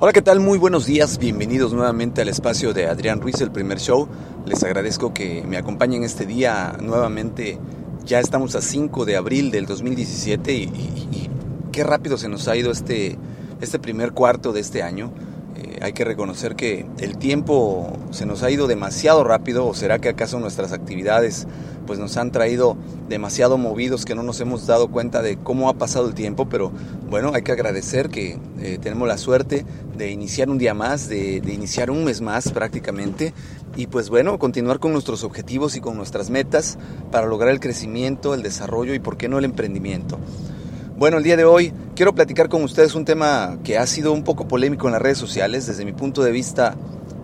Hola, ¿qué tal? Muy buenos días. Bienvenidos nuevamente al espacio de Adrián Ruiz, el primer show. Les agradezco que me acompañen este día nuevamente. Ya estamos a 5 de abril del 2017 y, y- y qué rápido se nos ha ido este, este primer cuarto de este año. Hay que reconocer que el tiempo se nos ha ido demasiado rápido o será que acaso nuestras actividades pues nos han traído demasiado movidos que no nos hemos dado cuenta de cómo ha pasado el tiempo, pero bueno, hay que agradecer que eh, tenemos la suerte de iniciar un día más, de, de iniciar un mes más prácticamente y pues bueno, continuar con nuestros objetivos y con nuestras metas para lograr el crecimiento, el desarrollo y por qué no el emprendimiento. Bueno, el día de hoy quiero platicar con ustedes un tema que ha sido un poco polémico en las redes sociales, desde mi punto de vista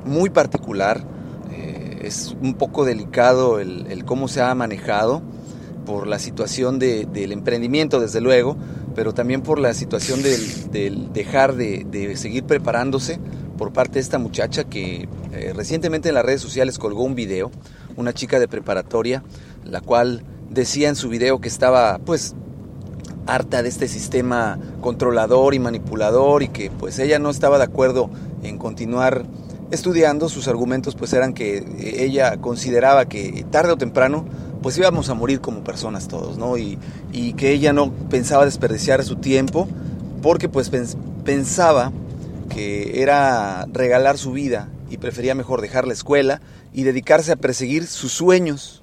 muy particular. Eh, es un poco delicado el, cómo se ha manejado por la situación de- del emprendimiento, desde luego, pero también por la situación del, dejar de, de seguir preparándose por parte de esta muchacha que eh, recientemente en las redes sociales colgó un video, una chica de preparatoria, la cual decía en su video que estaba pues harta de este sistema controlador y manipulador y que pues ella no estaba de acuerdo en continuar estudiando, sus argumentos pues eran que ella consideraba que tarde o temprano pues íbamos a morir como personas todos, ¿no? Y, y que ella no pensaba desperdiciar su tiempo porque pues pens- pensaba que era regalar su vida y prefería mejor dejar la escuela y dedicarse a perseguir sus sueños.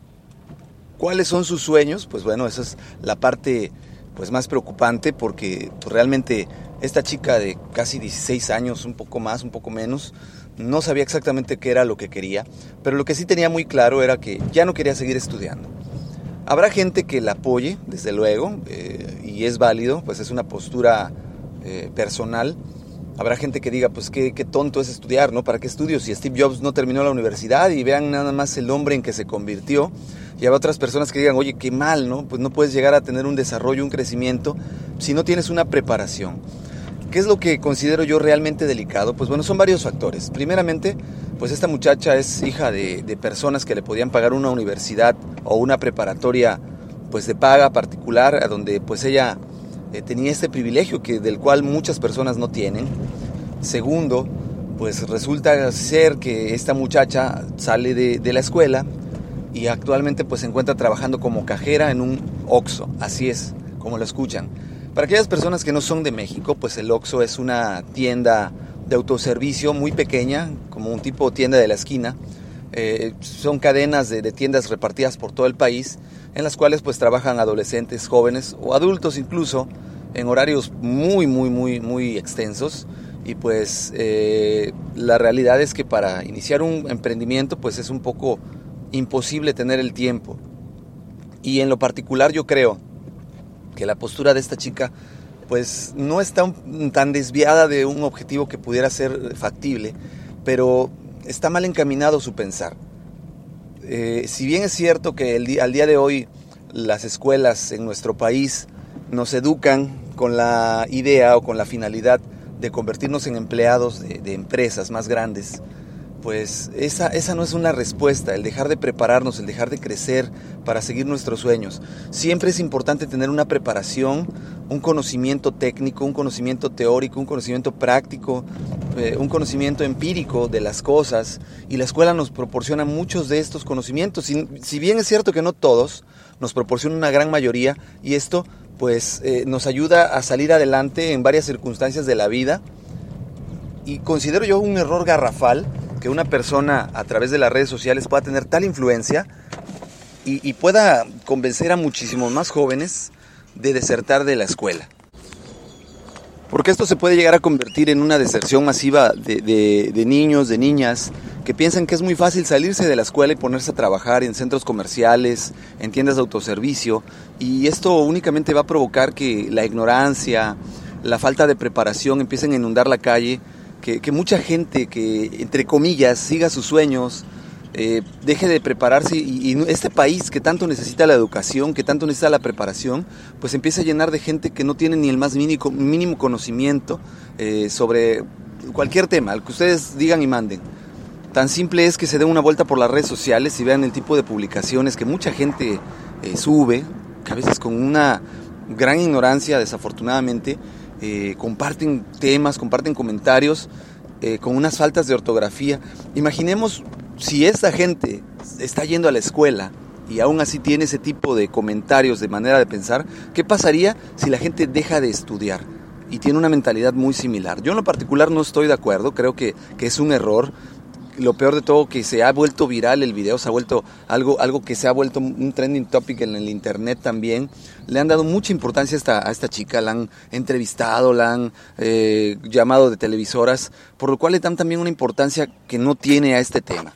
¿Cuáles son sus sueños? Pues bueno, esa es la parte pues más preocupante porque pues, realmente esta chica de casi 16 años, un poco más, un poco menos, no sabía exactamente qué era lo que quería, pero lo que sí tenía muy claro era que ya no quería seguir estudiando. Habrá gente que la apoye, desde luego, eh, y es válido, pues es una postura eh, personal. Habrá gente que diga, pues qué, qué tonto es estudiar, ¿no? ¿Para qué estudio si Steve Jobs no terminó la universidad y vean nada más el hombre en que se convirtió? Y habrá otras personas que digan, oye, qué mal, ¿no? Pues no puedes llegar a tener un desarrollo, un crecimiento, si no tienes una preparación. ¿Qué es lo que considero yo realmente delicado? Pues bueno, son varios factores. Primeramente, pues esta muchacha es hija de, personas que le podían pagar una universidad o una preparatoria pues de paga particular, a donde pues ella eh, tenía este privilegio que, del cual muchas personas no tienen. Segundo, pues resulta ser que esta muchacha sale de la escuela y actualmente pues se encuentra trabajando como cajera en un Oxxo, así es, como lo escuchan. Para aquellas personas que no son de México, pues el Oxxo es una tienda de autoservicio muy pequeña, como un tipo tienda de la esquina. Eh, son cadenas de, de tiendas repartidas por todo el país, en las cuales pues trabajan adolescentes, jóvenes o adultos incluso, en horarios muy, muy, muy, muy extensos. Y pues eh, la realidad es que para iniciar un emprendimiento pues es un poco imposible tener el tiempo. Y en lo particular yo creo que la postura de esta chica pues no está tan desviada de un objetivo que pudiera ser factible, pero está mal encaminado su pensar. Eh, si bien es cierto que al día de hoy las escuelas en nuestro país nos educan con la idea o con la finalidad de convertirnos en empleados de empresas más grandes, pues esa, esa no es una respuesta, el dejar de prepararnos, el dejar de crecer para seguir nuestros sueños. Siempre es importante tener una preparación, un conocimiento técnico, un conocimiento teórico, un conocimiento práctico, eh, un conocimiento empírico de las cosas y la escuela nos proporciona muchos de estos conocimientos. Si, si bien es cierto que no todos, nos proporciona una gran mayoría y esto pues eh, nos ayuda a salir adelante en varias circunstancias de la vida y considero yo un error garrafal que una persona a través de las redes sociales pueda tener tal influencia y, pueda convencer a muchísimos más jóvenes de desertar de la escuela. Porque esto se puede llegar a convertir en una deserción masiva de, de, niños, de niñas, que piensan que es muy fácil salirse de la escuela y ponerse a trabajar en centros comerciales, en tiendas de autoservicio, y esto únicamente va a provocar que la ignorancia, la falta de preparación empiecen a inundar la calle, que, mucha gente que, entre comillas, siga sus sueños, eh, deje de prepararse y, este país que tanto necesita la educación, que tanto necesita la preparación, pues empieza a llenar de gente que no tiene ni el más mínimo, conocimiento eh, sobre cualquier tema, al que ustedes digan y manden. Tan simple es que se den una vuelta por las redes sociales y vean el tipo de publicaciones que mucha gente eh, sube, que a veces con una gran ignorancia, desafortunadamente, eh, comparten temas, comparten comentarios eh, con unas faltas de ortografía. Imaginemos si esta gente está yendo a la escuela y aún así tiene ese tipo de comentarios, de manera de pensar, ¿qué pasaría si la gente deja de estudiar? y tiene una mentalidad muy similar. Yo en lo particular no estoy de acuerdo, creo que, que es un error lo peor de todo que se ha vuelto viral el video, se ha vuelto algo, algo que se ha vuelto un trending topic en el internet también. Le han dado mucha importancia a esta, a esta chica, la han entrevistado, la han eh, llamado de televisoras, por lo cual le dan también una importancia que no tiene a este tema.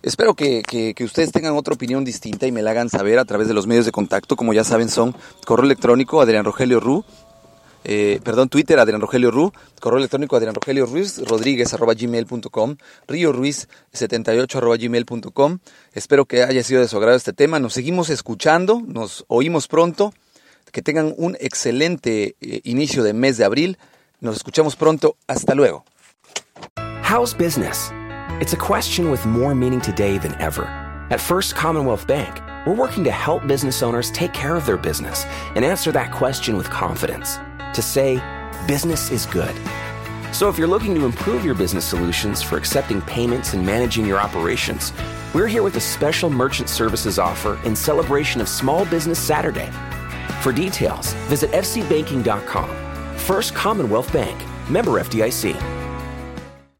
Espero que, que, ustedes tengan otra opinión distinta y me la hagan saber a través de los medios de contacto, como ya saben son correo electrónico Adrián Rogelio Ru, eh, perdón, Twitter, Adrián Rogelio Ru, correo electrónico Adrián Rogelio Ruiz, Rodríguez, arroba gmail.com, Río Ruiz, 78, arroba gmail.com. Espero que haya sido de su agrado este tema. Nos seguimos escuchando, nos oímos pronto. Que tengan un excelente eh, inicio de mes de abril. Nos escuchamos pronto. Hasta luego. How's business? It's a question with more meaning today than ever. At First Commonwealth Bank, we're working to help business owners take care of their business and answer that question with confidence. To say business is good. So if you're looking to improve your business solutions for accepting payments and managing your operations, we're here with a special merchant services offer in celebration of Small Business Saturday. For details, visit fcbanking.com. First Commonwealth Bank, member FDIC.